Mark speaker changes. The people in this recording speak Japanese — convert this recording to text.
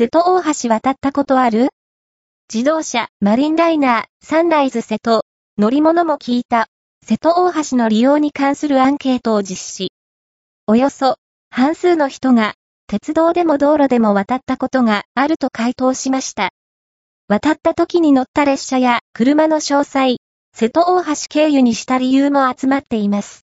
Speaker 1: 瀬戸大橋渡ったことある？自動車、マリンライナー、サンライズ瀬戸、乗り物も聞いた、瀬戸大橋の利用に関するアンケートを実施。およそ、半数の人が、鉄道でも道路でも渡ったことがあると回答しました。渡った時に乗った列車や車の詳細、瀬戸大橋経由にした理由も集まっています。